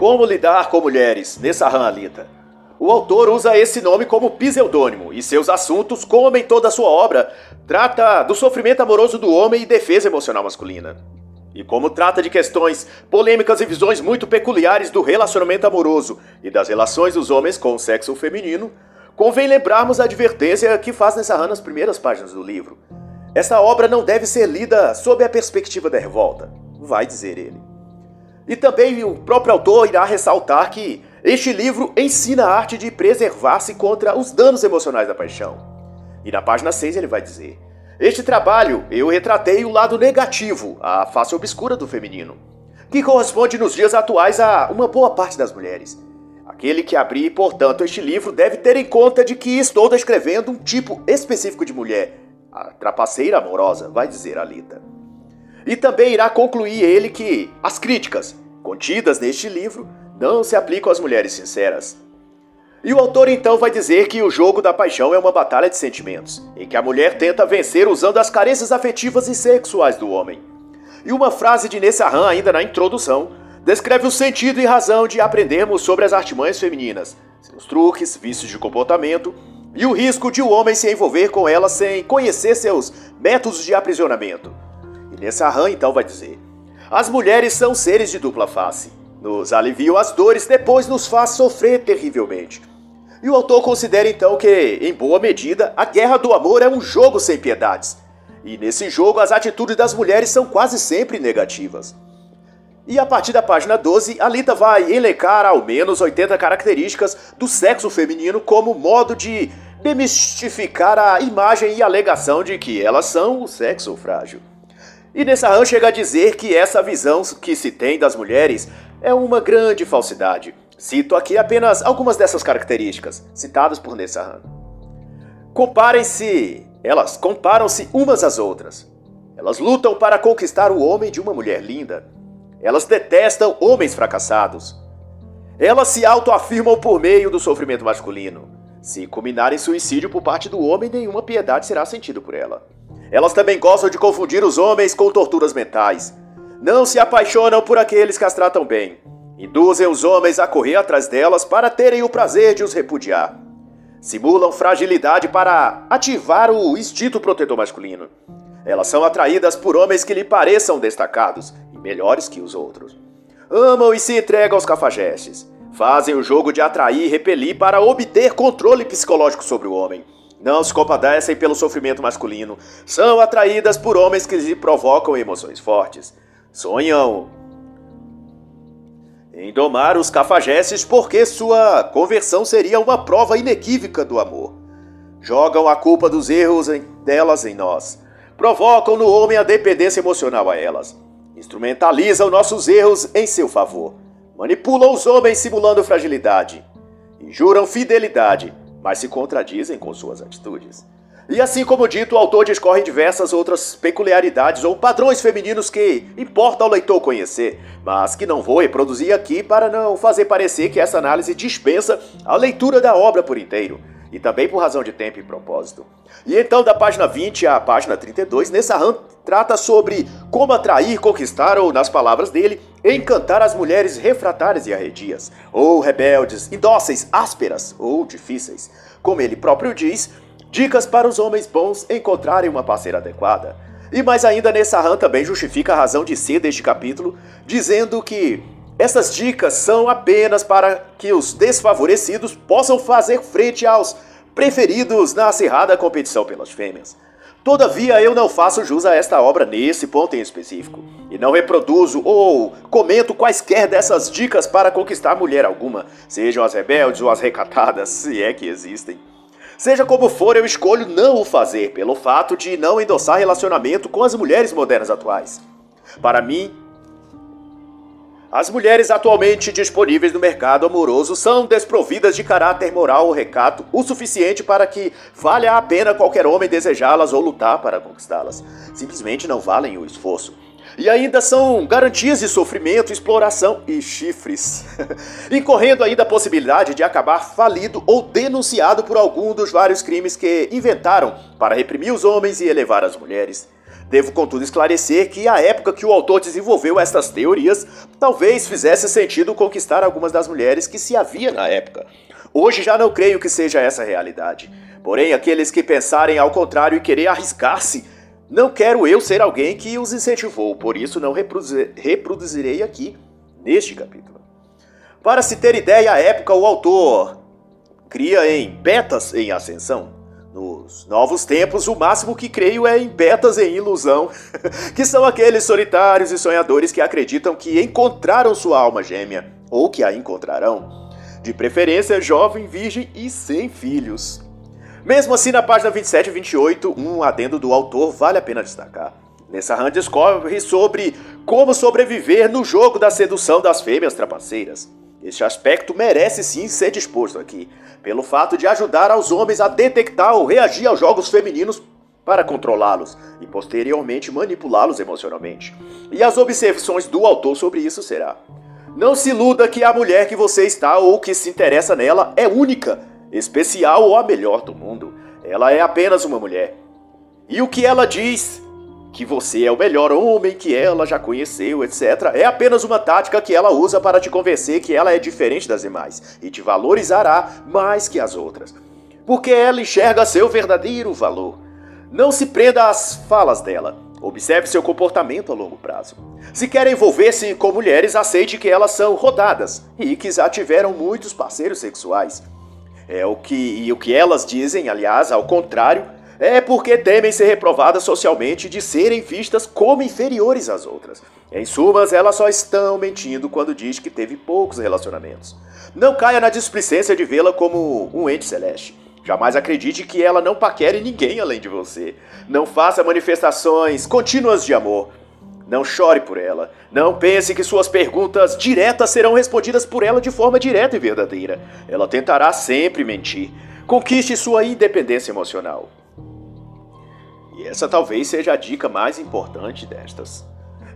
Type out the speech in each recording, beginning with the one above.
Como lidar com mulheres, Nessahan Alita. O autor usa esse nome como pseudônimo e seus assuntos, como em toda a sua obra, trata do sofrimento amoroso do homem e defesa emocional masculina. E como trata de questões polêmicas e visões muito peculiares do relacionamento amoroso e das relações dos homens com o sexo feminino, convém lembrarmos a advertência que faz Nessahan nas primeiras páginas do livro. Essa obra não deve ser lida sob a perspectiva da revolta, vai dizer ele. E também o próprio autor irá ressaltar que este livro ensina a arte de preservar-se contra os danos emocionais da paixão. E na página 6 ele vai dizer: Este trabalho eu retratei o lado negativo, a face obscura do feminino, que corresponde nos dias atuais a uma boa parte das mulheres. Aquele que abrir, portanto, este livro deve ter em conta de que estou descrevendo um tipo específico de mulher, a trapaceira amorosa, vai dizer Alita. E também irá concluir ele que as críticas contidas neste livro não se aplicam às mulheres sinceras. E o autor então vai dizer que o jogo da paixão é uma batalha de sentimentos, em que a mulher tenta vencer usando as carências afetivas e sexuais do homem. E uma frase de Nessahan ainda na introdução descreve o sentido e razão de aprendermos sobre as artimanhas femininas, seus truques, vícios de comportamento e o risco de o homem se envolver com elas sem conhecer seus métodos de aprisionamento. E Nessahan então vai dizer: As mulheres são seres de dupla face. Nos aliviam as dores, depois nos faz sofrer terrivelmente. E o autor considera então que, em boa medida, a guerra do amor é um jogo sem piedades. E nesse jogo as atitudes das mulheres são quase sempre negativas. E a partir da página 12, Alita vai elencar ao menos 80 características do sexo feminino como modo de demistificar a imagem e alegação de que elas são o sexo frágil. E nessa rã chega a dizer que essa visão que se tem das mulheres é uma grande falsidade. Cito aqui apenas algumas dessas características, citadas por Nessahan. Comparem-se, elas comparam-se umas às outras. Elas lutam para conquistar o homem de uma mulher linda. Elas detestam homens fracassados. Elas se autoafirmam por meio do sofrimento masculino. Se culminar em suicídio por parte do homem, nenhuma piedade será sentida por ela. Elas também gostam de confundir os homens com torturas mentais. Não se apaixonam por aqueles que as tratam bem. Induzem os homens a correr atrás delas para terem o prazer de os repudiar. Simulam fragilidade para ativar o instinto protetor masculino. Elas são atraídas por homens que lhe pareçam destacados e melhores que os outros. Amam e se entregam aos cafajestes. Fazem o jogo de atrair e repelir para obter controle psicológico sobre o homem. Não se compadecem pelo sofrimento masculino. São atraídas por homens que lhe provocam emoções fortes. Sonham em domar os cafajestes porque sua conversão seria uma prova inequívoca do amor. Jogam a culpa dos erros delas em nós. Provocam no homem a dependência emocional a elas. Instrumentalizam nossos erros em seu favor. Manipulam os homens simulando fragilidade. E juram fidelidade, mas se contradizem com suas atitudes. E assim como dito, o autor discorre diversas outras peculiaridades ou padrões femininos que importa ao leitor conhecer, mas que não vou reproduzir aqui para não fazer parecer que essa análise dispensa a leitura da obra por inteiro, e também por razão de tempo e propósito. E então, da página 20 à página 32, Nessahan trata sobre como atrair, conquistar ou, nas palavras dele, encantar as mulheres refratárias e arredias, ou rebeldes, indóceis, ásperas ou difíceis. Como ele próprio diz, Dicas para os homens bons encontrarem uma parceira adequada. E mais ainda, Nessahan também justifica a razão de ser deste capítulo, dizendo que essas dicas são apenas para que os desfavorecidos possam fazer frente aos preferidos na acirrada competição pelas fêmeas. Todavia, eu não faço jus a esta obra nesse ponto em específico, e não reproduzo ou comento quaisquer dessas dicas para conquistar mulher alguma, sejam as rebeldes ou as recatadas, se é que existem. Seja como for, eu escolho não o fazer pelo fato de não endossar relacionamento com as mulheres modernas atuais. Para mim, as mulheres atualmente disponíveis no mercado amoroso são desprovidas de caráter moral ou recato o suficiente para que valha a pena qualquer homem desejá-las ou lutar para conquistá-las. Simplesmente não valem o esforço. E ainda são garantias de sofrimento, exploração e chifres, incorrendo ainda a possibilidade de acabar falido ou denunciado por algum dos vários crimes que inventaram para reprimir os homens e elevar as mulheres. Devo, contudo, esclarecer que a época que o autor desenvolveu estas teorias talvez fizesse sentido conquistar algumas das mulheres que se havia na época. Hoje já não creio que seja essa a realidade. Porém, aqueles que pensarem ao contrário e querer arriscar-se, não quero eu ser alguém que os incentivou, por isso não reproduzirei aqui neste capítulo. Para se ter ideia, à época o autor cria em betas em ascensão. Nos novos tempos, o máximo que creio é em betas em ilusão, que são aqueles solitários e sonhadores que acreditam que encontraram sua alma gêmea, ou que a encontrarão. De preferência, jovem, virgem e sem filhos. Mesmo assim, na página 27 e 28, um adendo do autor vale a pena destacar. Nessa rã discorre sobre como sobreviver no jogo da sedução das fêmeas trapaceiras. Este aspecto merece sim ser disposto aqui, pelo fato de ajudar aos homens a detectar ou reagir aos jogos femininos para controlá-los e posteriormente manipulá-los emocionalmente. E as observações do autor sobre isso será: não se iluda que a mulher que você está ou que se interessa nela é única especial ou a melhor do mundo. Ela é apenas uma mulher. E o que ela diz? Que você é o melhor homem que ela já conheceu, etc. É apenas uma tática que ela usa para te convencer que ela é diferente das demais e te valorizará mais que as outras. Porque ela enxerga seu verdadeiro valor. Não se prenda às falas dela. Observe seu comportamento a longo prazo. Se quer envolver-se com mulheres, aceite que elas são rodadas e que já tiveram muitos parceiros sexuais. É o que e o que elas dizem, aliás, ao contrário, é porque temem ser reprovadas socialmente de serem vistas como inferiores às outras. Em sumas, elas só estão mentindo quando diz que teve poucos relacionamentos. Não caia na displicência de vê-la como um ente celeste. Jamais acredite que ela não paquere ninguém além de você. Não faça manifestações contínuas de amor. Não chore por ela. Não pense que suas perguntas diretas serão respondidas por ela de forma direta e verdadeira. Ela tentará sempre mentir. Conquiste sua independência emocional. E essa talvez seja a dica mais importante destas.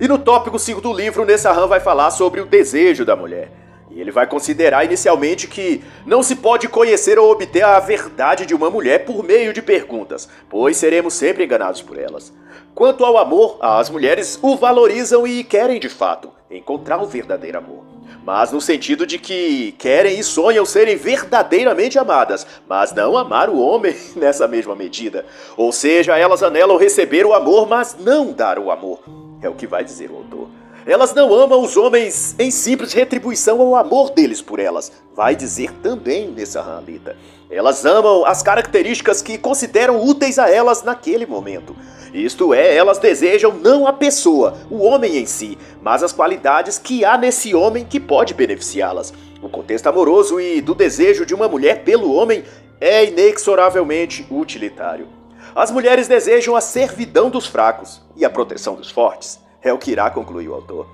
E no tópico 5 do livro, Nessahan vai falar sobre o desejo da mulher. E ele vai considerar inicialmente que não se pode conhecer ou obter a verdade de uma mulher por meio de perguntas, pois seremos sempre enganados por elas. Quanto ao amor, as mulheres o valorizam e querem de fato encontrar o verdadeiro amor. Mas no sentido de que querem e sonham serem verdadeiramente amadas, mas não amar o homem nessa mesma medida. Ou seja, elas anelam receber o amor, mas não dar o amor. É o que vai dizer o autor. Elas não amam os homens em simples retribuição ao amor deles por elas, vai dizer também nessa Ramlita. Elas amam as características que consideram úteis a elas naquele momento. Isto é, elas desejam não a pessoa, o homem em si, mas as qualidades que há nesse homem que pode beneficiá-las. O contexto amoroso e do desejo de uma mulher pelo homem é inexoravelmente utilitário. As mulheres desejam a servidão dos fracos e a proteção dos fortes. É o que irá concluir o autor.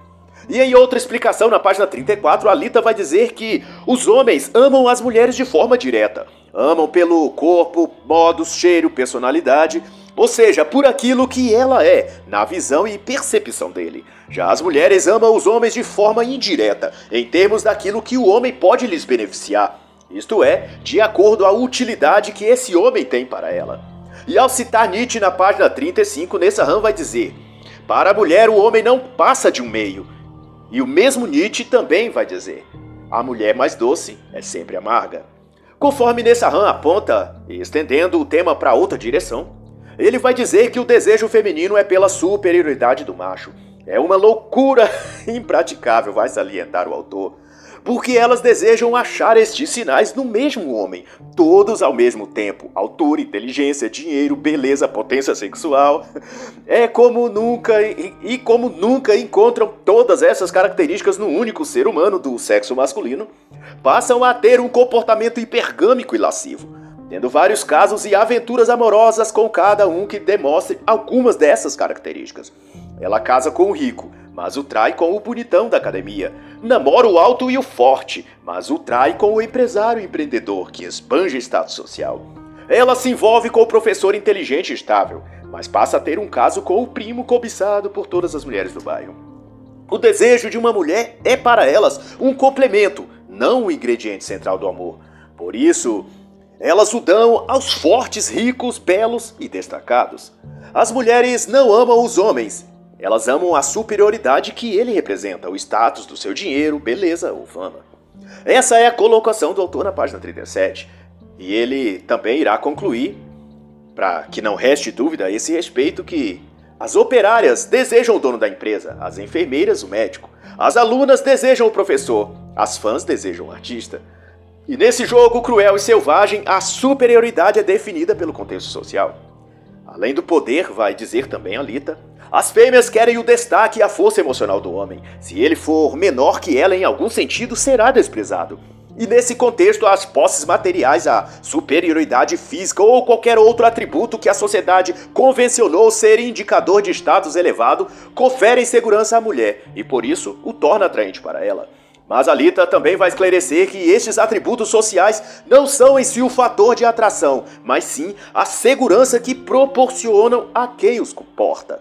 E em outra explicação, na página 34, a Lita vai dizer que os homens amam as mulheres de forma direta. Amam pelo corpo, modos, cheiro, personalidade, ou seja, por aquilo que ela é, na visão e percepção dele. Já as mulheres amam os homens de forma indireta, em termos daquilo que o homem pode lhes beneficiar. Isto é, de acordo à utilidade que esse homem tem para ela. E ao citar Nietzsche na página 35, Nessa Ram vai dizer para a mulher, o homem não passa de um meio. E o mesmo Nietzsche também vai dizer: a mulher mais doce é sempre amarga. Conforme Nessahan aponta, estendendo o tema para outra direção, ele vai dizer que o desejo feminino é pela superioridade do macho. É uma loucura impraticável, vai salientar o autor porque elas desejam achar estes sinais no mesmo homem, todos ao mesmo tempo: altura, inteligência, dinheiro, beleza, potência sexual. É como nunca e, e como nunca encontram todas essas características no único ser humano do sexo masculino, passam a ter um comportamento hipergâmico e lascivo tendo vários casos e aventuras amorosas com cada um que demonstre algumas dessas características. Ela casa com o rico, mas o trai com o bonitão da academia. Namora o alto e o forte, mas o trai com o empresário empreendedor que esbanja status social. Ela se envolve com o professor inteligente e estável, mas passa a ter um caso com o primo cobiçado por todas as mulheres do bairro. O desejo de uma mulher é para elas um complemento, não o ingrediente central do amor. Por isso, Elas o dão aos fortes, ricos, belos e destacados. As mulheres não amam os homens, elas amam a superioridade que ele representa, o status do seu dinheiro, beleza ou fama. Essa é a colocação do autor na página 37. E ele também irá concluir, para que não reste dúvida a esse respeito, que as operárias desejam o dono da empresa, as enfermeiras o médico, as alunas desejam o professor, as fãs desejam o artista. E nesse jogo cruel e selvagem, a superioridade é definida pelo contexto social. Além do poder, vai dizer também a Lita, as fêmeas querem o destaque e a força emocional do homem. Se ele for menor que ela em algum sentido, será desprezado. E nesse contexto, as posses materiais, a superioridade física ou qualquer outro atributo que a sociedade convencionou ser indicador de status elevado, conferem segurança à mulher e por isso o torna atraente para ela. Mas a Lita também vai esclarecer que estes atributos sociais não são em si o fator de atração, mas sim a segurança que proporcionam a quem os comporta.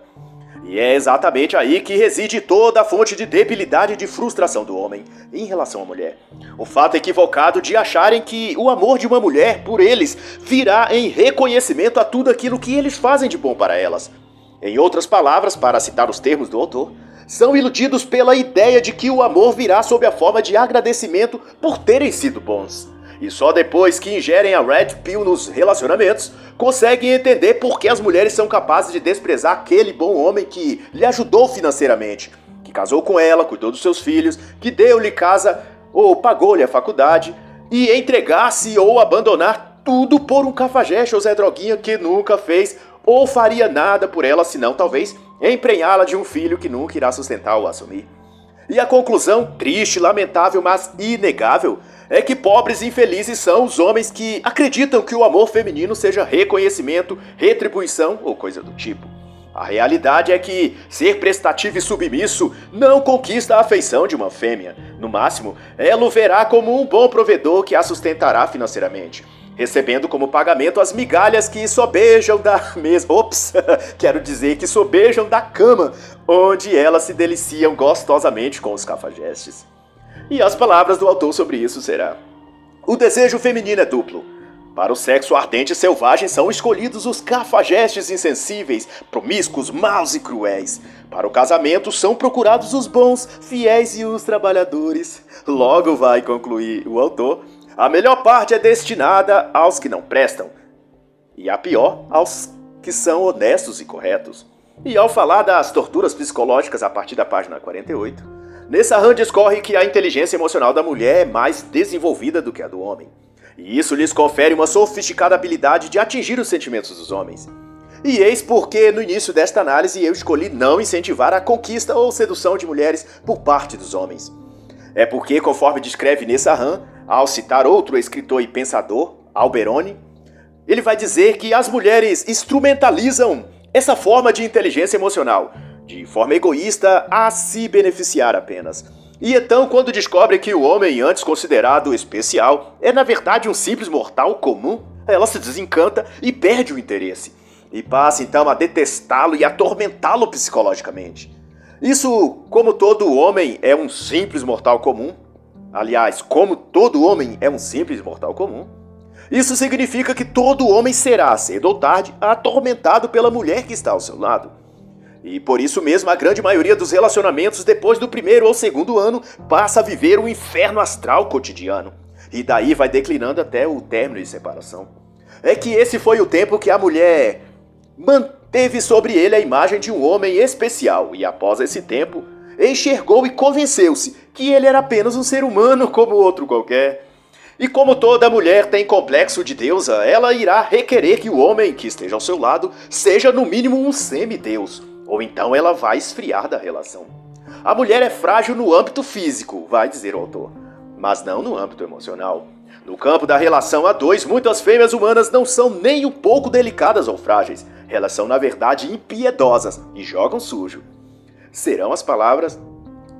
E é exatamente aí que reside toda a fonte de debilidade e de frustração do homem em relação à mulher. O fato equivocado de acharem que o amor de uma mulher por eles virá em reconhecimento a tudo aquilo que eles fazem de bom para elas. Em outras palavras, para citar os termos do autor, são iludidos pela ideia de que o amor virá sob a forma de agradecimento por terem sido bons. E só depois que ingerem a Red Pill nos relacionamentos, conseguem entender por que as mulheres são capazes de desprezar aquele bom homem que lhe ajudou financeiramente, que casou com ela, cuidou dos seus filhos, que deu-lhe casa ou pagou-lhe a faculdade, e entregar-se ou abandonar tudo por um cafajeste ou Zé Droguinha que nunca fez ou faria nada por ela, senão talvez emprenhá-la de um filho que nunca irá sustentar ou assumir. E a conclusão, triste, lamentável, mas inegável, é que pobres e infelizes são os homens que acreditam que o amor feminino seja reconhecimento, retribuição ou coisa do tipo. A realidade é que ser prestativo e submisso não conquista a afeição de uma fêmea. No máximo, ela o verá como um bom provedor que a sustentará financeiramente, recebendo como pagamento as migalhas que sobejam da mesma. Ops, quero dizer que sobejam da cama, onde elas se deliciam gostosamente com os cafajestes. E as palavras do autor sobre isso será: O desejo feminino é duplo. Para o sexo ardente e selvagem são escolhidos os cafajestes insensíveis, promíscuos, maus e cruéis. Para o casamento são procurados os bons, fiéis e os trabalhadores. Logo vai concluir o autor: a melhor parte é destinada aos que não prestam, e a pior aos que são honestos e corretos. E ao falar das torturas psicológicas a partir da página 48, Nessa rã discorre que a inteligência emocional da mulher é mais desenvolvida do que a do homem. E isso lhes confere uma sofisticada habilidade de atingir os sentimentos dos homens. E eis porque, no início desta análise, eu escolhi não incentivar a conquista ou sedução de mulheres por parte dos homens. É porque, conforme descreve nessa rã, ao citar outro escritor e pensador, Alberoni, ele vai dizer que as mulheres instrumentalizam essa forma de inteligência emocional de forma egoísta, a se beneficiar apenas. E então, quando descobre que o homem, antes considerado especial, é na verdade um simples mortal comum, ela se desencanta e perde o interesse. E passa então a detestá-lo e atormentá-lo psicologicamente. Isso, como todo homem é um simples mortal comum, aliás, como todo homem é um simples mortal comum, isso significa que todo homem será, cedo ou tarde, atormentado pela mulher que está ao seu lado. E por isso mesmo a grande maioria dos relacionamentos depois do primeiro ou segundo ano passa a viver um inferno astral cotidiano. E daí vai declinando até o término de separação. É que esse foi o tempo que a mulher manteve sobre ele a imagem de um homem especial e após esse tempo enxergou e convenceu-se que ele era apenas um ser humano como outro qualquer. E como toda mulher tem complexo de deusa, ela irá requerer que o homem que esteja ao seu lado seja no mínimo um semideus ou então ela vai esfriar da relação. A mulher é frágil no âmbito físico, vai dizer o autor, mas não no âmbito emocional. No campo da relação a dois, muitas fêmeas humanas não são nem um pouco delicadas ou frágeis. Elas são, na verdade, impiedosas e jogam sujo. Serão as palavras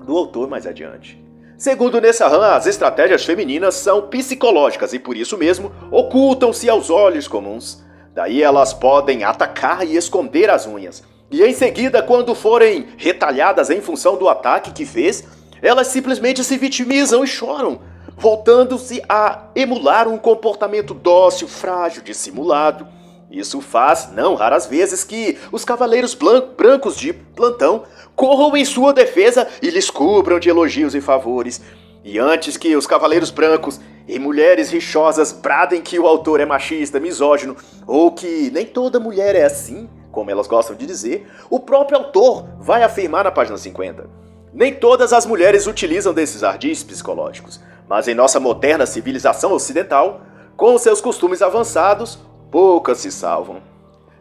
do autor mais adiante. Segundo Nessahan, as estratégias femininas são psicológicas e por isso mesmo ocultam-se aos olhos comuns. Daí elas podem atacar e esconder as unhas, e em seguida, quando forem retalhadas em função do ataque que fez, elas simplesmente se vitimizam e choram. voltando-se a emular um comportamento dócil, frágil, dissimulado. Isso faz, não raras vezes, que os cavaleiros brancos de plantão corram em sua defesa e lhes cubram de elogios e favores. E antes que os cavaleiros brancos e mulheres rixosas bradem que o autor é machista, misógino, ou que nem toda mulher é assim, como elas gostam de dizer, o próprio autor vai afirmar na página 50. Nem todas as mulheres utilizam desses ardis psicológicos, mas em nossa moderna civilização ocidental, com seus costumes avançados, poucas se salvam.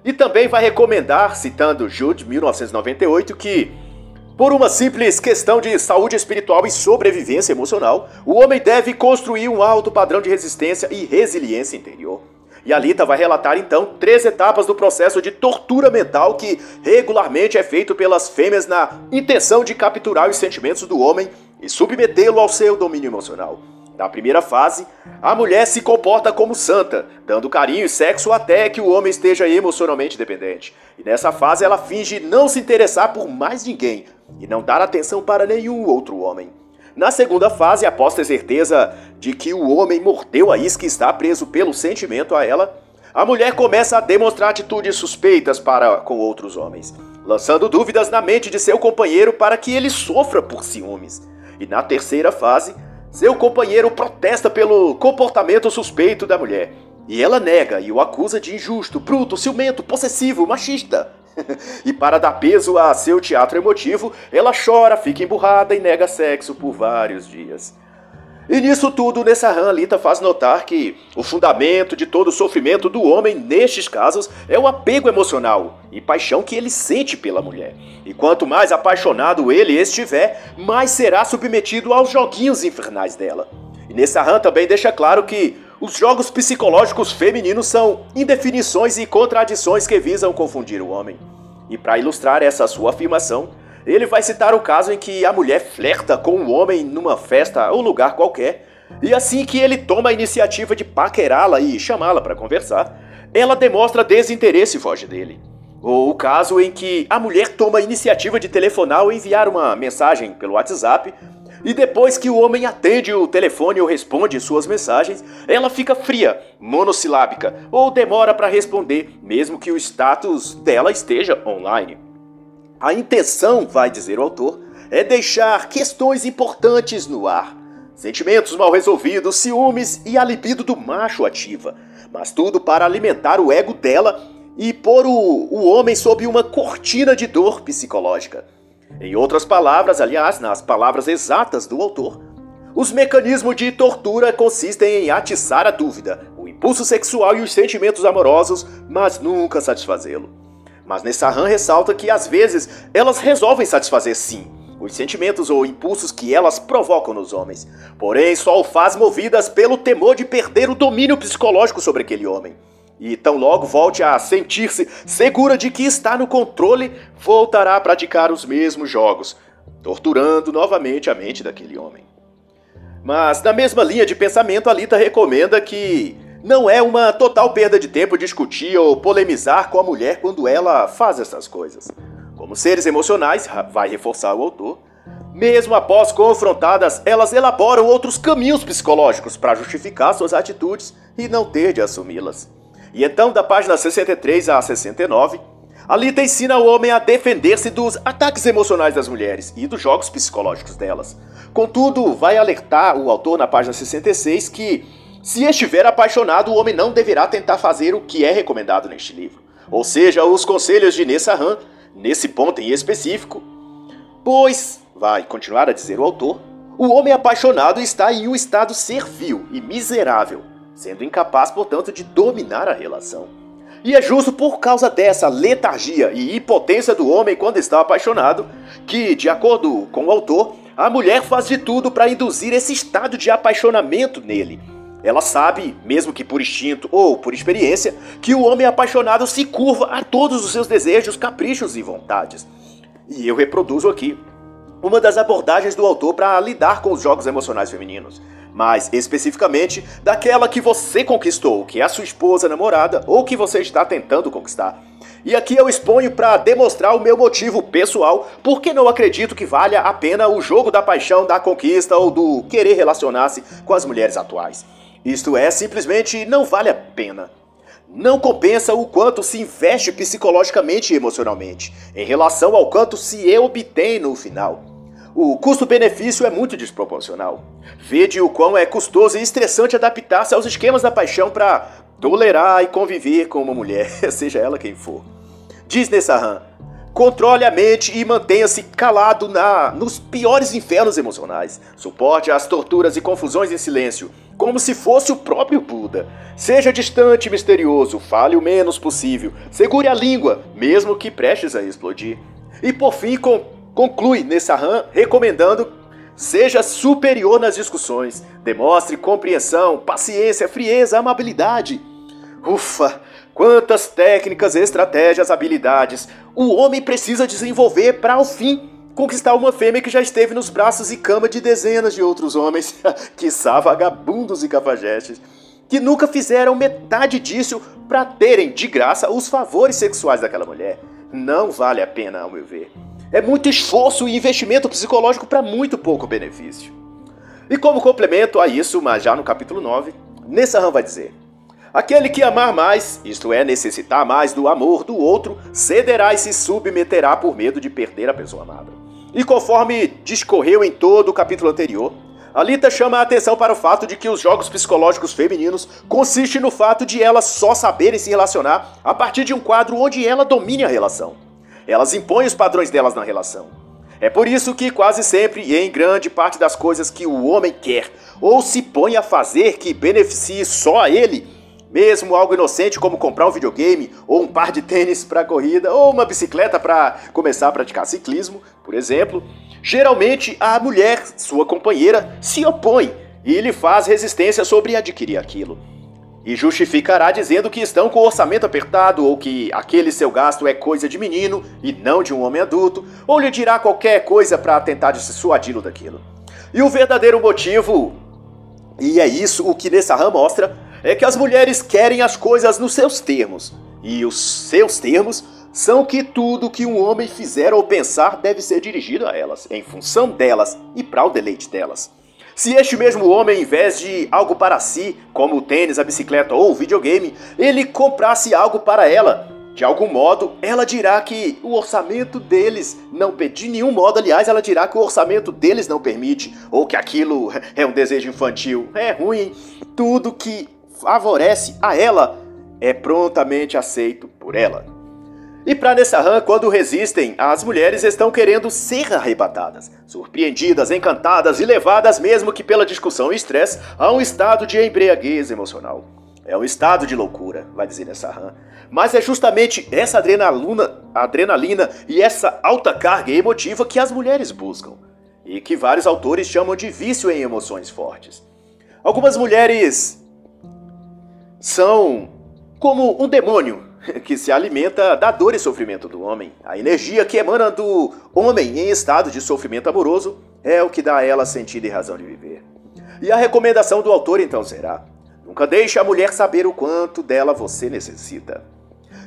E também vai recomendar, citando Jude 1998, que por uma simples questão de saúde espiritual e sobrevivência emocional, o homem deve construir um alto padrão de resistência e resiliência interior. E a Lita vai relatar então três etapas do processo de tortura mental que regularmente é feito pelas fêmeas na intenção de capturar os sentimentos do homem e submetê-lo ao seu domínio emocional. Na primeira fase, a mulher se comporta como santa, dando carinho e sexo até que o homem esteja emocionalmente dependente. E nessa fase ela finge não se interessar por mais ninguém e não dar atenção para nenhum outro homem. Na segunda fase, após ter certeza de que o homem mordeu a isca e está preso pelo sentimento a ela, a mulher começa a demonstrar atitudes suspeitas para com outros homens, lançando dúvidas na mente de seu companheiro para que ele sofra por ciúmes. E na terceira fase, seu companheiro protesta pelo comportamento suspeito da mulher. E ela nega e o acusa de injusto, bruto, ciumento, possessivo, machista. e para dar peso a seu teatro emotivo, ela chora, fica emburrada e nega sexo por vários dias. E nisso tudo, Nessahan Alita faz notar que o fundamento de todo o sofrimento do homem nestes casos é o apego emocional e paixão que ele sente pela mulher. E quanto mais apaixonado ele estiver, mais será submetido aos joguinhos infernais dela. E Nessahan também deixa claro que os jogos psicológicos femininos são indefinições e contradições que visam confundir o homem. E para ilustrar essa sua afirmação, ele vai citar o caso em que a mulher flerta com um homem numa festa ou lugar qualquer, e assim que ele toma a iniciativa de paquerá-la e chamá-la para conversar, ela demonstra desinteresse e foge dele. Ou o caso em que a mulher toma a iniciativa de telefonar ou enviar uma mensagem pelo WhatsApp, e depois que o homem atende o telefone ou responde suas mensagens, ela fica fria, monossilábica ou demora para responder, mesmo que o status dela esteja online. A intenção, vai dizer o autor, é deixar questões importantes no ar. Sentimentos mal resolvidos, ciúmes e a libido do macho ativa. Mas tudo para alimentar o ego dela e pôr o, o homem sob uma cortina de dor psicológica. Em outras palavras, aliás, nas palavras exatas do autor, os mecanismos de tortura consistem em atiçar a dúvida, o impulso sexual e os sentimentos amorosos, mas nunca satisfazê-lo. Mas Nessahan ressalta que às vezes elas resolvem satisfazer sim os sentimentos ou impulsos que elas provocam nos homens, porém só o faz movidas pelo temor de perder o domínio psicológico sobre aquele homem. E tão logo volte a sentir-se segura de que está no controle, voltará a praticar os mesmos jogos, torturando novamente a mente daquele homem. Mas, na mesma linha de pensamento, Alita recomenda que não é uma total perda de tempo discutir ou polemizar com a mulher quando ela faz essas coisas. Como seres emocionais, vai reforçar o autor, mesmo após confrontadas, elas elaboram outros caminhos psicológicos para justificar suas atitudes e não ter de assumi-las. E então, da página 63 a 69, Alita ensina o homem a defender-se dos ataques emocionais das mulheres e dos jogos psicológicos delas. Contudo, vai alertar o autor na página 66 que se estiver apaixonado, o homem não deverá tentar fazer o que é recomendado neste livro, ou seja, os conselhos de Nessahan, nesse ponto em específico, pois, vai continuar a dizer o autor, o homem apaixonado está em um estado servil e miserável, sendo incapaz, portanto, de dominar a relação. E é justo por causa dessa letargia e impotência do homem quando está apaixonado que, de acordo com o autor, a mulher faz de tudo para induzir esse estado de apaixonamento nele ela sabe, mesmo que por instinto ou por experiência, que o homem apaixonado se curva a todos os seus desejos, caprichos e vontades. E eu reproduzo aqui uma das abordagens do autor para lidar com os jogos emocionais femininos, mais especificamente daquela que você conquistou, que é a sua esposa, namorada ou que você está tentando conquistar. E aqui eu exponho para demonstrar o meu motivo pessoal, porque não acredito que valha a pena o jogo da paixão, da conquista ou do querer relacionar-se com as mulheres atuais. Isto é, simplesmente não vale a pena. Não compensa o quanto se investe psicologicamente e emocionalmente, em relação ao quanto se obtém no final. O custo-benefício é muito desproporcional. Vede o quão é custoso e estressante adaptar-se aos esquemas da paixão para tolerar e conviver com uma mulher, seja ela quem for. Diz Nessahan, controle a mente e mantenha-se calado na, nos piores infernos emocionais. Suporte as torturas e confusões em silêncio, como se fosse o próprio Buda. Seja distante e misterioso, fale o menos possível, segure a língua, mesmo que prestes a explodir. E por fim, conclui Nessahan recomendando Seja superior nas discussões. Demonstre compreensão, paciência, frieza, amabilidade. Ufa! Quantas técnicas, estratégias, habilidades o homem precisa desenvolver para, ao fim, conquistar uma fêmea que já esteve nos braços e cama de dezenas de outros homens, quiçá vagabundos e cafajestes, que nunca fizeram metade disso para terem de graça os favores sexuais daquela mulher. Não vale a pena, ao meu ver. É muito esforço e investimento psicológico para muito pouco benefício. E como complemento a isso, mas já no capítulo 9, Nessahan vai dizer: Aquele que amar mais, isto é, necessitar mais do amor do outro, cederá e se submeterá por medo de perder a pessoa amada. E conforme discorreu em todo o capítulo anterior, Alita chama a atenção para o fato de que os jogos psicológicos femininos consistem no fato de elas só saberem se relacionar a partir de um quadro onde ela domine a relação. Elas impõem os padrões delas na relação. É por isso que quase sempre e em grande parte das coisas que o homem quer ou se põe a fazer que beneficie só a ele, mesmo algo inocente como comprar um videogame ou um par de tênis para corrida ou uma bicicleta para começar a praticar ciclismo, por exemplo, geralmente a mulher, sua companheira, se opõe e lhe faz resistência sobre adquirir aquilo e justificará dizendo que estão com o orçamento apertado ou que aquele seu gasto é coisa de menino e não de um homem adulto, ou lhe dirá qualquer coisa para tentar dissuadi-lo daquilo. E o verdadeiro motivo, e é isso o que nessa rama mostra, é que as mulheres querem as coisas nos seus termos. E os seus termos são que tudo que um homem fizer ou pensar deve ser dirigido a elas, em função delas e para o deleite delas. Se este mesmo homem, em vez de algo para si, como o tênis, a bicicleta ou o videogame, ele comprasse algo para ela, de algum modo, ela dirá que o orçamento deles não de nenhum modo, aliás, ela dirá que o orçamento deles não permite, ou que aquilo é um desejo infantil. É ruim. Tudo que favorece a ela é prontamente aceito por ela. E para Nessahan, quando resistem, as mulheres estão querendo ser arrebatadas, surpreendidas, encantadas e levadas, mesmo que pela discussão e estresse, a um estado de embriaguez emocional. É um estado de loucura, vai dizer Nessahan. Mas é justamente essa adrenalina, adrenalina e essa alta carga emotiva que as mulheres buscam, e que vários autores chamam de vício em emoções fortes. Algumas mulheres são como um demônio que se alimenta da dor e sofrimento do homem. A energia que emana do homem em estado de sofrimento amoroso é o que dá a ela sentido e razão de viver. E a recomendação do autor então será: nunca deixe a mulher saber o quanto dela você necessita.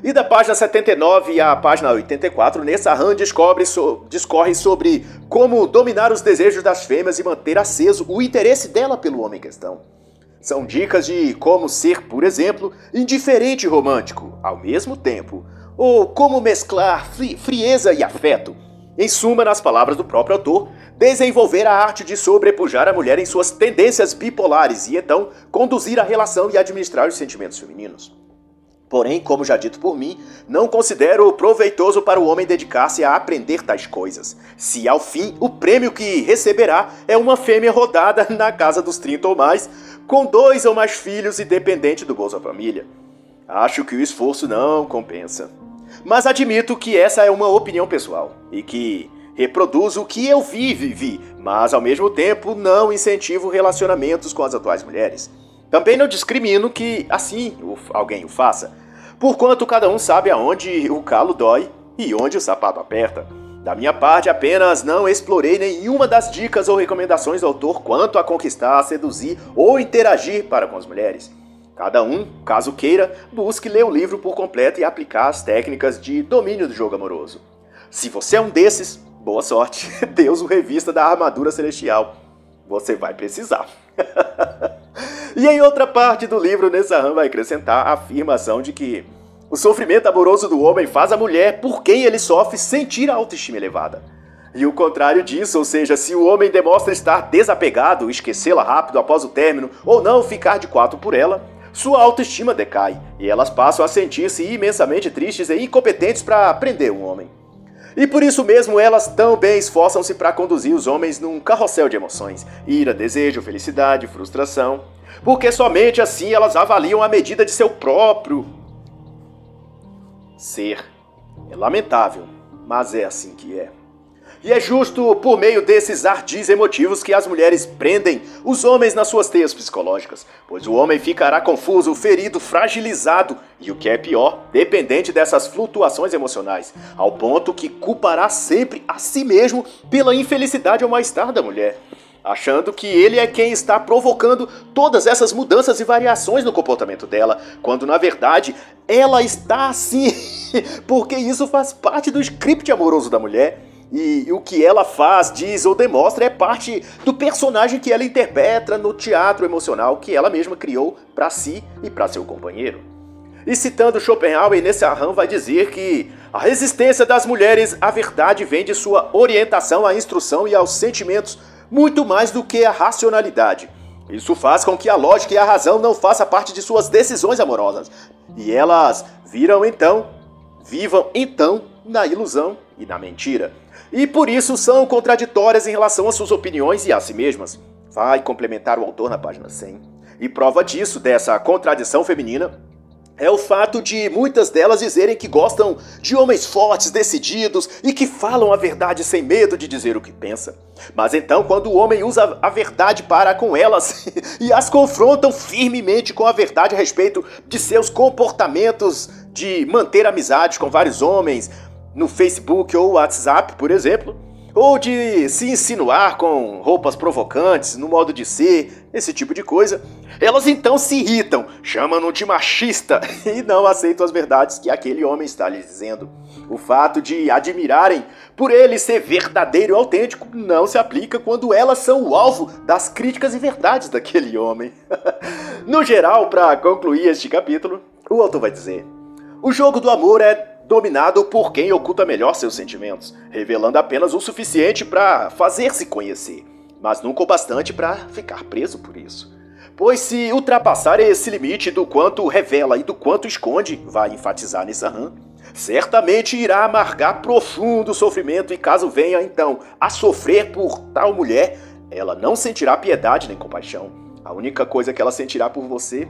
E da página 79 à página 84, Nessahan descobre so, discorre sobre como dominar os desejos das fêmeas e manter aceso o interesse dela pelo homem em questão. São dicas de como ser, por exemplo, indiferente e romântico ao mesmo tempo, ou como mesclar frieza e afeto. Em suma, nas palavras do próprio autor, desenvolver a arte de sobrepujar a mulher em suas tendências bipolares e então conduzir a relação e administrar os sentimentos femininos. Porém, como já dito por mim, não considero proveitoso para o homem dedicar-se a aprender tais coisas, se ao fim o prêmio que receberá é uma fêmea rodada na casa dos 30 ou mais, com dois ou mais filhos e dependente do Bolsa Família. Acho que o esforço não compensa. Mas admito que essa é uma opinião pessoal e que reproduzo o que eu vi vivi, mas ao mesmo tempo não incentivo relacionamentos com as atuais mulheres. Também não discrimino que assim alguém o faça, porquanto cada um sabe aonde o calo dói e onde o sapato aperta. Da minha parte, apenas não explorei nenhuma das dicas ou recomendações do autor quanto a conquistar, seduzir ou interagir para com as mulheres. Cada um, caso queira, busque ler o livro por completo e aplicar as técnicas de domínio do jogo amoroso. Se você é um desses, boa sorte. Deus o revista da armadura celestial. Você vai precisar. e em outra parte do livro, Nessahan vai acrescentar a afirmação de que o sofrimento amoroso do homem faz a mulher por quem ele sofre sentir a autoestima elevada. E o contrário disso, ou seja, se o homem demonstra estar desapegado, esquecê-la rápido após o término ou não ficar de quatro por ela, sua autoestima decai e elas passam a sentir-se imensamente tristes e incompetentes para aprender um homem. E por isso mesmo elas também esforçam-se para conduzir os homens num carrossel de emoções: ira, desejo, felicidade, frustração. Porque somente assim elas avaliam a medida de seu próprio ser. É lamentável, mas é assim que é. E é justo por meio desses ardis emotivos que as mulheres prendem os homens nas suas teias psicológicas, pois o homem ficará confuso, ferido, fragilizado e, o que é pior, dependente dessas flutuações emocionais, ao ponto que culpará sempre a si mesmo pela infelicidade ou mal-estar da mulher achando que ele é quem está provocando todas essas mudanças e variações no comportamento dela, quando na verdade ela está assim, porque isso faz parte do script amoroso da mulher e o que ela faz, diz ou demonstra é parte do personagem que ela interpreta no teatro emocional que ela mesma criou para si e para seu companheiro. E citando Schopenhauer, nesse arran vai dizer que a resistência das mulheres à verdade vem de sua orientação à instrução e aos sentimentos muito mais do que a racionalidade. Isso faz com que a lógica e a razão não façam parte de suas decisões amorosas. E elas viram então, vivam então na ilusão e na mentira e por isso são contraditórias em relação às suas opiniões e a si mesmas. Vai complementar o autor na página 100. E prova disso, dessa contradição feminina, é o fato de muitas delas dizerem que gostam de homens fortes, decididos e que falam a verdade sem medo de dizer o que pensa. Mas então, quando o homem usa a verdade para com elas e as confrontam firmemente com a verdade a respeito de seus comportamentos de manter amizades com vários homens, no Facebook ou WhatsApp, por exemplo, ou de se insinuar com roupas provocantes, no modo de ser, esse tipo de coisa, elas então se irritam, chamam-no de machista e não aceitam as verdades que aquele homem está lhes dizendo. O fato de admirarem por ele ser verdadeiro e autêntico não se aplica quando elas são o alvo das críticas e verdades daquele homem. no geral, para concluir este capítulo, o autor vai dizer: o jogo do amor é dominado por quem oculta melhor seus sentimentos, revelando apenas o suficiente para fazer-se conhecer, mas nunca o bastante para ficar preso por isso. Pois se ultrapassar esse limite do quanto revela e do quanto esconde, vai enfatizar Nissan, certamente irá amargar profundo sofrimento e caso venha então a sofrer por tal mulher, ela não sentirá piedade nem compaixão. A única coisa que ela sentirá por você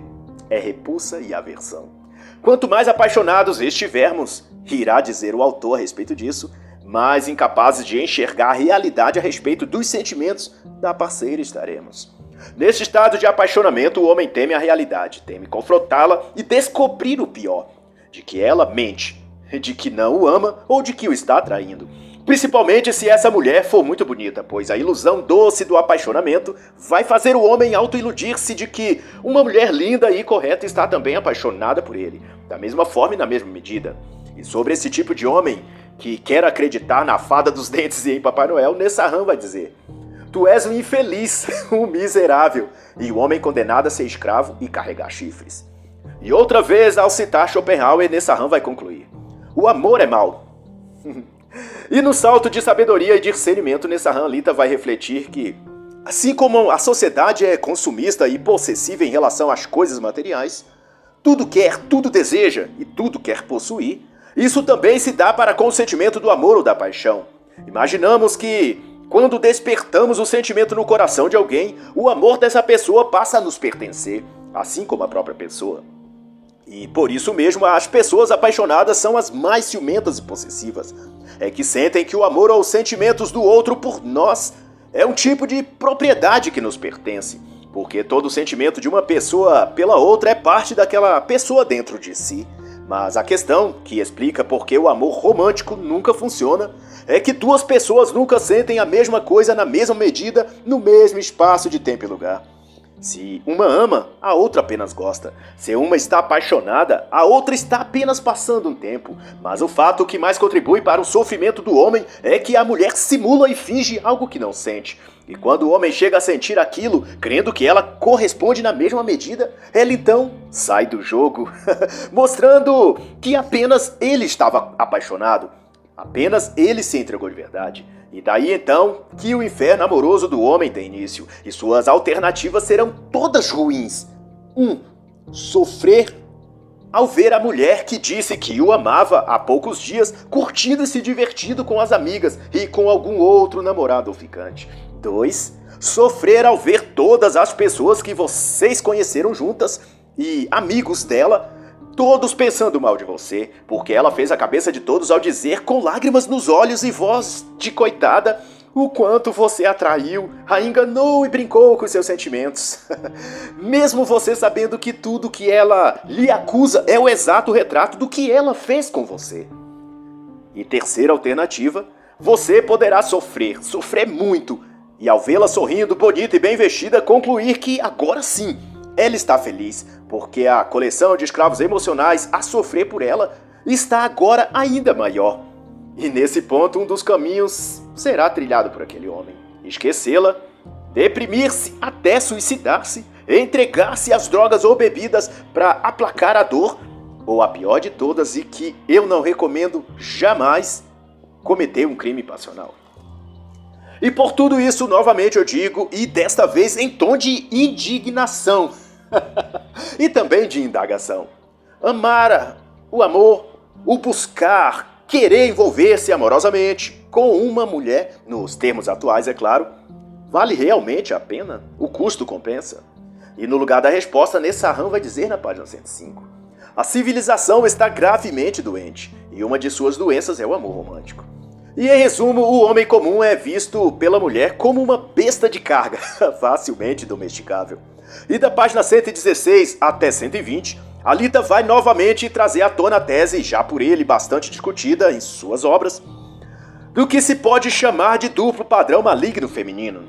é repulsa e aversão. Quanto mais apaixonados estivermos, irá dizer o autor a respeito disso, mais incapazes de enxergar a realidade a respeito dos sentimentos da parceira estaremos. Neste estado de apaixonamento, o homem teme a realidade, teme confrontá-la e descobrir o pior: de que ela mente, de que não o ama ou de que o está traindo. Principalmente se essa mulher for muito bonita, pois a ilusão doce do apaixonamento vai fazer o homem auto-iludir-se de que uma mulher linda e correta está também apaixonada por ele, da mesma forma e na mesma medida. E sobre esse tipo de homem que quer acreditar na fada dos dentes e em Papai Noel, Nessahan vai dizer: Tu és um infeliz, um miserável, e o homem condenado a ser escravo e carregar chifres. E outra vez, ao citar Schopenhauer, Nessahan vai concluir: O amor é mau. E no salto de sabedoria e discernimento, Nessahan Lita vai refletir que, assim como a sociedade é consumista e possessiva em relação às coisas materiais, tudo quer, tudo deseja e tudo quer possuir, isso também se dá para com o sentimento do amor ou da paixão. Imaginamos que, quando despertamos o sentimento no coração de alguém, o amor dessa pessoa passa a nos pertencer, assim como a própria pessoa. E por isso mesmo as pessoas apaixonadas são as mais ciumentas e possessivas. É que sentem que o amor ou os sentimentos do outro por nós é um tipo de propriedade que nos pertence, porque todo sentimento de uma pessoa pela outra é parte daquela pessoa dentro de si. Mas a questão, que explica por que o amor romântico nunca funciona, é que duas pessoas nunca sentem a mesma coisa na mesma medida, no mesmo espaço de tempo e lugar. Se uma ama, a outra apenas gosta. Se uma está apaixonada, a outra está apenas passando um tempo. Mas o fato que mais contribui para o sofrimento do homem é que a mulher simula e finge algo que não sente. E quando o homem chega a sentir aquilo, crendo que ela corresponde na mesma medida, ela então sai do jogo, mostrando que apenas ele estava apaixonado. Apenas ele se entregou de verdade. E daí então que o inferno amoroso do homem tem início, e suas alternativas serão todas ruins. 1. Um, sofrer ao ver a mulher que disse que o amava há poucos dias, curtindo e se divertindo com as amigas e com algum outro namorado ou ficante. 2. Sofrer ao ver todas as pessoas que vocês conheceram juntas e amigos dela todos pensando mal de você, porque ela fez a cabeça de todos ao dizer com lágrimas nos olhos e voz de coitada o quanto você atraiu, a enganou e brincou com seus sentimentos. Mesmo você sabendo que tudo que ela lhe acusa é o exato retrato do que ela fez com você. E terceira alternativa, você poderá sofrer, sofrer muito, e ao vê-la sorrindo, bonita e bem vestida, concluir que agora sim ela está feliz, porque a coleção de escravos emocionais a sofrer por ela está agora ainda maior. E nesse ponto, um dos caminhos será trilhado por aquele homem: esquecê-la, deprimir-se até suicidar-se, entregar-se às drogas ou bebidas para aplacar a dor, ou a pior de todas e que eu não recomendo jamais, cometer um crime passional. E por tudo isso, novamente eu digo, e desta vez em tom de indignação e também de indagação. Amar o amor, o buscar, querer envolver-se amorosamente com uma mulher, nos termos atuais, é claro, vale realmente a pena? O custo compensa? E no lugar da resposta, Nessarran vai dizer na página 105: A civilização está gravemente doente, e uma de suas doenças é o amor romântico. E em resumo, o homem comum é visto pela mulher como uma besta de carga, facilmente domesticável. E da página 116 até 120, a Lita vai novamente trazer à tona a tese, já por ele bastante discutida em suas obras, do que se pode chamar de duplo padrão maligno feminino.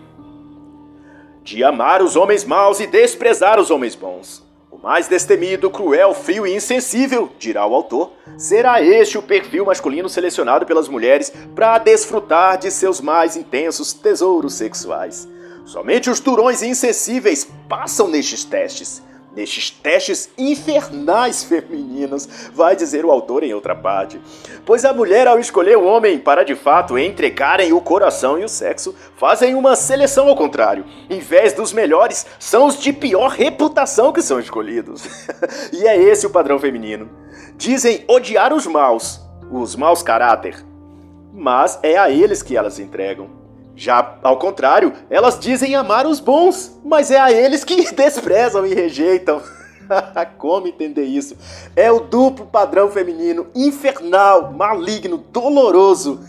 De amar os homens maus e desprezar os homens bons mais destemido, cruel, frio e insensível, dirá o autor, será este o perfil masculino selecionado pelas mulheres para desfrutar de seus mais intensos tesouros sexuais. Somente os turões insensíveis passam nestes testes nestes testes infernais femininos, vai dizer o autor em outra parte. Pois a mulher, ao escolher o homem para de fato entregarem o coração e o sexo, fazem uma seleção ao contrário. Em vez dos melhores, são os de pior reputação que são escolhidos. e é esse o padrão feminino. Dizem odiar os maus, os maus caráter, mas é a eles que elas entregam. Já ao contrário, elas dizem amar os bons, mas é a eles que desprezam e rejeitam. Como entender isso? É o duplo padrão feminino, infernal, maligno, doloroso.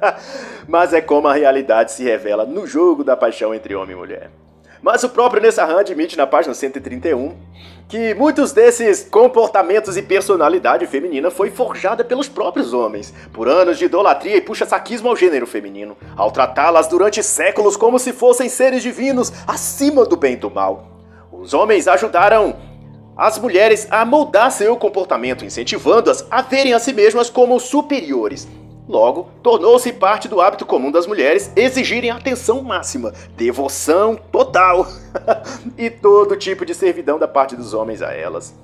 mas é como a realidade se revela no jogo da paixão entre homem e mulher. Mas o próprio Nessahan admite na página 131 que muitos desses comportamentos e personalidade feminina foi forjada pelos próprios homens, por anos de idolatria e puxa-saquismo ao gênero feminino, ao tratá-las durante séculos como se fossem seres divinos acima do bem e do mal. Os homens ajudaram as mulheres a moldar seu comportamento, incentivando-as a verem a si mesmas como superiores Logo, tornou-se parte do hábito comum das mulheres exigirem atenção máxima, devoção total e todo tipo de servidão da parte dos homens a elas.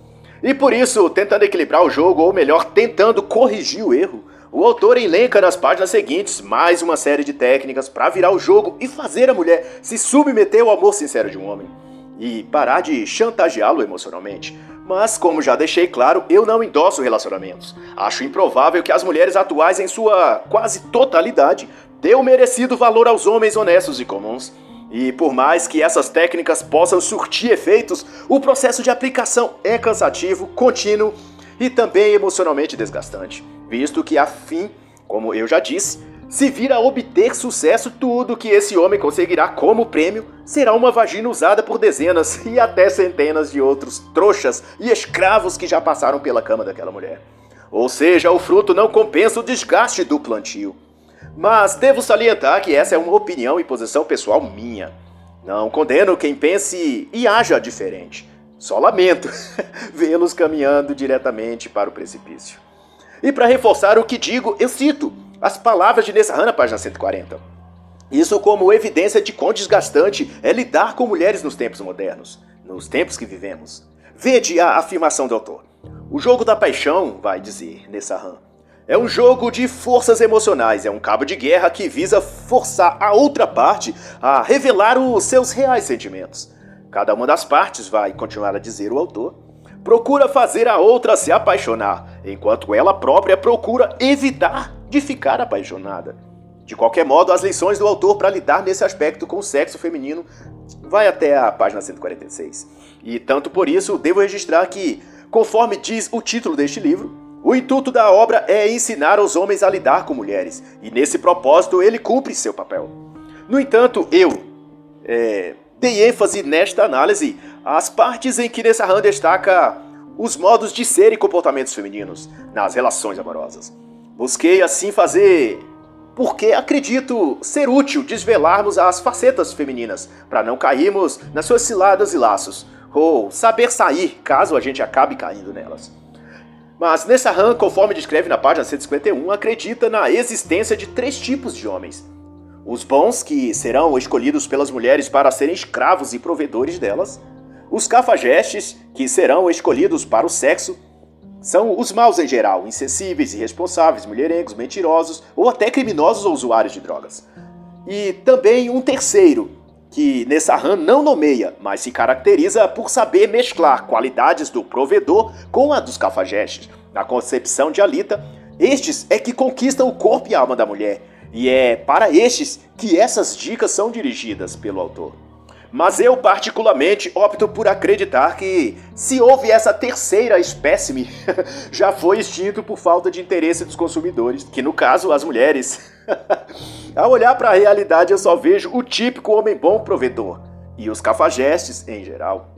E por isso, tentando equilibrar o jogo, ou melhor, tentando corrigir o erro, o autor elenca nas páginas seguintes mais uma série de técnicas para virar o jogo e fazer a mulher se submeter ao amor sincero de um homem e parar de chantageá-lo emocionalmente. Mas, como já deixei claro, eu não endosso relacionamentos. Acho improvável que as mulheres atuais, em sua quase totalidade, dêem o merecido valor aos homens honestos e comuns. E por mais que essas técnicas possam surtir efeitos, o processo de aplicação é cansativo, contínuo e também emocionalmente desgastante, visto que, a fim, como eu já disse, se vir a obter sucesso, tudo que esse homem conseguirá como prêmio será uma vagina usada por dezenas e até centenas de outros trouxas e escravos que já passaram pela cama daquela mulher. Ou seja, o fruto não compensa o desgaste do plantio. Mas devo salientar que essa é uma opinião e posição pessoal minha. Não condeno quem pense e haja diferente. Só lamento vê-los caminhando diretamente para o precipício. E para reforçar o que digo, eu cito as palavras de Nessa na página 140. Isso como evidência de quão desgastante é lidar com mulheres nos tempos modernos, nos tempos que vivemos. Vede a afirmação do autor. O jogo da paixão, vai dizer Nessahan, é um jogo de forças emocionais, é um cabo de guerra que visa forçar a outra parte a revelar os seus reais sentimentos. Cada uma das partes, vai continuar a dizer o autor, procura fazer a outra se apaixonar, enquanto ela própria procura evitar de ficar apaixonada. De qualquer modo, as lições do autor para lidar nesse aspecto com o sexo feminino vai até a página 146. E tanto por isso, devo registrar que, conforme diz o título deste livro, o intuito da obra é ensinar os homens a lidar com mulheres, e nesse propósito ele cumpre seu papel. No entanto, eu é, dei ênfase nesta análise às partes em que Nessahan destaca os modos de ser e comportamentos femininos nas relações amorosas. Busquei assim fazer porque acredito ser útil desvelarmos as facetas femininas, para não cairmos nas suas ciladas e laços, ou saber sair caso a gente acabe caindo nelas. Mas nessa rã, conforme descreve na página 151, acredita na existência de três tipos de homens. Os bons, que serão escolhidos pelas mulheres para serem escravos e provedores delas. Os cafajestes, que serão escolhidos para o sexo são os maus em geral, insensíveis, irresponsáveis, mulherengos, mentirosos ou até criminosos ou usuários de drogas. E também um terceiro, que Nessahan não nomeia, mas se caracteriza por saber mesclar qualidades do provedor com a dos cafajestes. Na concepção de Alita, estes é que conquistam o corpo e a alma da mulher, e é para estes que essas dicas são dirigidas pelo autor. Mas eu, particularmente, opto por acreditar que, se houve essa terceira espécime, já foi extinto por falta de interesse dos consumidores, que no caso, as mulheres. Ao olhar para a realidade, eu só vejo o típico homem bom provedor e os cafajestes em geral.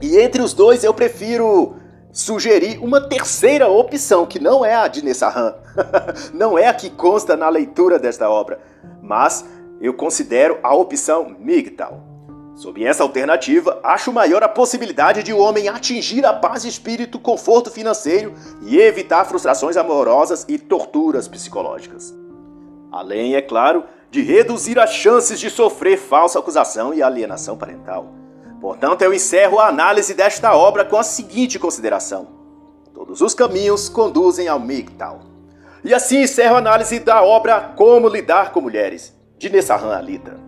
E entre os dois, eu prefiro sugerir uma terceira opção, que não é a de Nessahan, não é a que consta na leitura desta obra, mas eu considero a opção Migtal. Sob essa alternativa, acho maior a possibilidade de o homem atingir a paz de espírito, conforto financeiro e evitar frustrações amorosas e torturas psicológicas. Além, é claro, de reduzir as chances de sofrer falsa acusação e alienação parental. Portanto, eu encerro a análise desta obra com a seguinte consideração: todos os caminhos conduzem ao Migtal. E assim encerro a análise da obra Como Lidar com Mulheres, de Nessahan Alita.